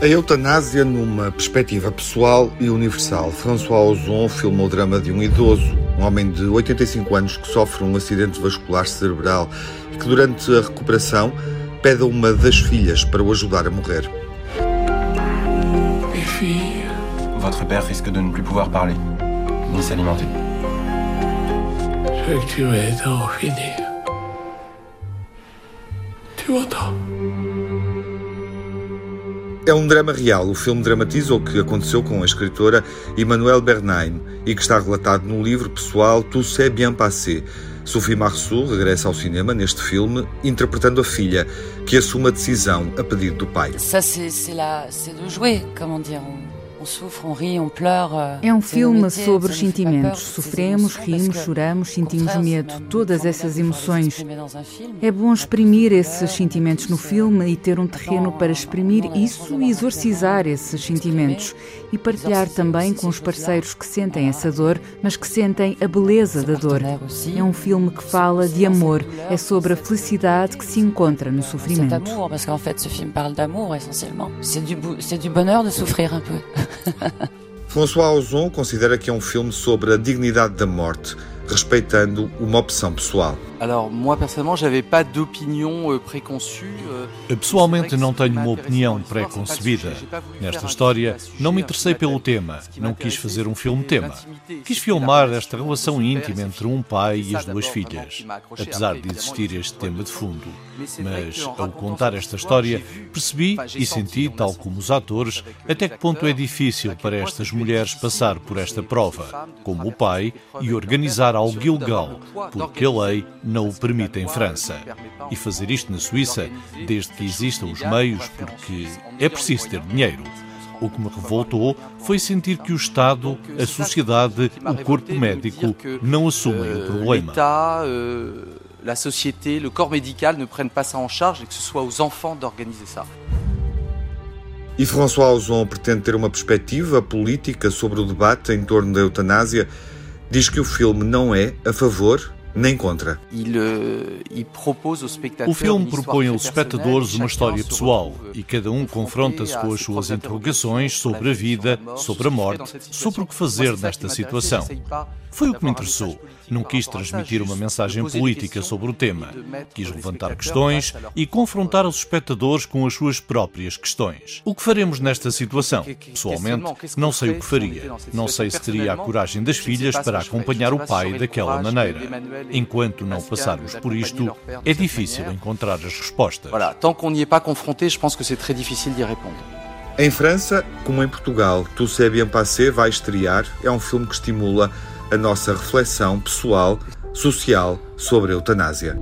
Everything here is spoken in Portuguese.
A eutanásia numa perspectiva pessoal e universal. François Ozon filma o drama de um idoso, um homem de 85 anos que sofre um acidente vascular cerebral e que durante a recuperação pede a uma das filhas para o ajudar a morrer. Votre père risque de ne plus pouvoir parler, ni s'alimenter. je veux que tu m'aides à en finir. Tu m'entends É um drama real. O filme dramatiza o que aconteceu com a escritora Emmanuelle Bernheim e que está relatado no livro pessoal Tout s'est bien passé. Sophie Marceau regressa ao cinema neste filme, interpretando a filha, que assume a decisão a pedido do pai. Ça, c'est la- c'est de jouer, comment dire. Euh, É um filme sobre os sentimentos. Sofremos, rimos, choramos, sentimos medo. Todas essas emoções. É bom exprimir esses sentimentos no filme e ter um terreno para exprimir isso e exorcizar esses sentimentos. E partilhar também com os parceiros que sentem essa dor, mas que sentem a beleza da dor. É um filme que fala de amor, é sobre a felicidade que se encontra no sofrimento. essentiellement. C'est du, bou- c'est du bonheur de souffrir un peu. François Ozon considera que é um filme sobre a dignidade da morte, respeitando uma opção pessoal. Alors moi personnellement, j'avais pas d'opinion préconçue. Pessoalmente não tenho uma opinião pré-concebida. Nesta história, não me interessei pelo tema, não quis fazer um filme-tema. Quis filmar esta relação íntima entre um pai e as duas filhas, apesar de existir este tema de fundo. Mas, ao contar esta história, percebi e senti, tal como os atores, até que ponto é difícil para estas mulheres passar por esta prova, como o pai, e organizar algo ilegal, porque a lei não o permite em França. E fazer isto na Suíça, desde que existam os meios, porque é preciso ter dinheiro. O que me revoltou foi sentir que o Estado, a sociedade, o corpo médico não assumem o problema. Euh, la société, le corps médical ne prennent pas ça en charge et que ce soit aux enfants d'organiser ça. E François Ozon pretende ter uma perspectiva política sobre o debate em torno da eutanásia. Diz que o filme não é a favor nem contra. Euh, O filme propõe aos espectadores uma história pessoal e cada um confronta-se com as suas interrogações sobre a vida, sobre a morte, sobre o que fazer nesta situação. Foi o que me interessou. Não quis transmitir uma mensagem política sobre o tema. Quis levantar questões e confrontar os espectadores com as suas próprias questões. O que faremos nesta situação? Pessoalmente, não sei o que faria. Não sei se teria a coragem das filhas para acompanhar o pai daquela maneira. Enquanto não passarmos por isto, é difícil encontrar as respostas. Voilà, tant qu'on n'y est pas confronté, je pense que c'est très difficile d'y répondre. Em França, como em Portugal, Tout s'est bien passé vai estrear. É um filme que estimula a nossa reflexão pessoal, social sobre a eutanásia.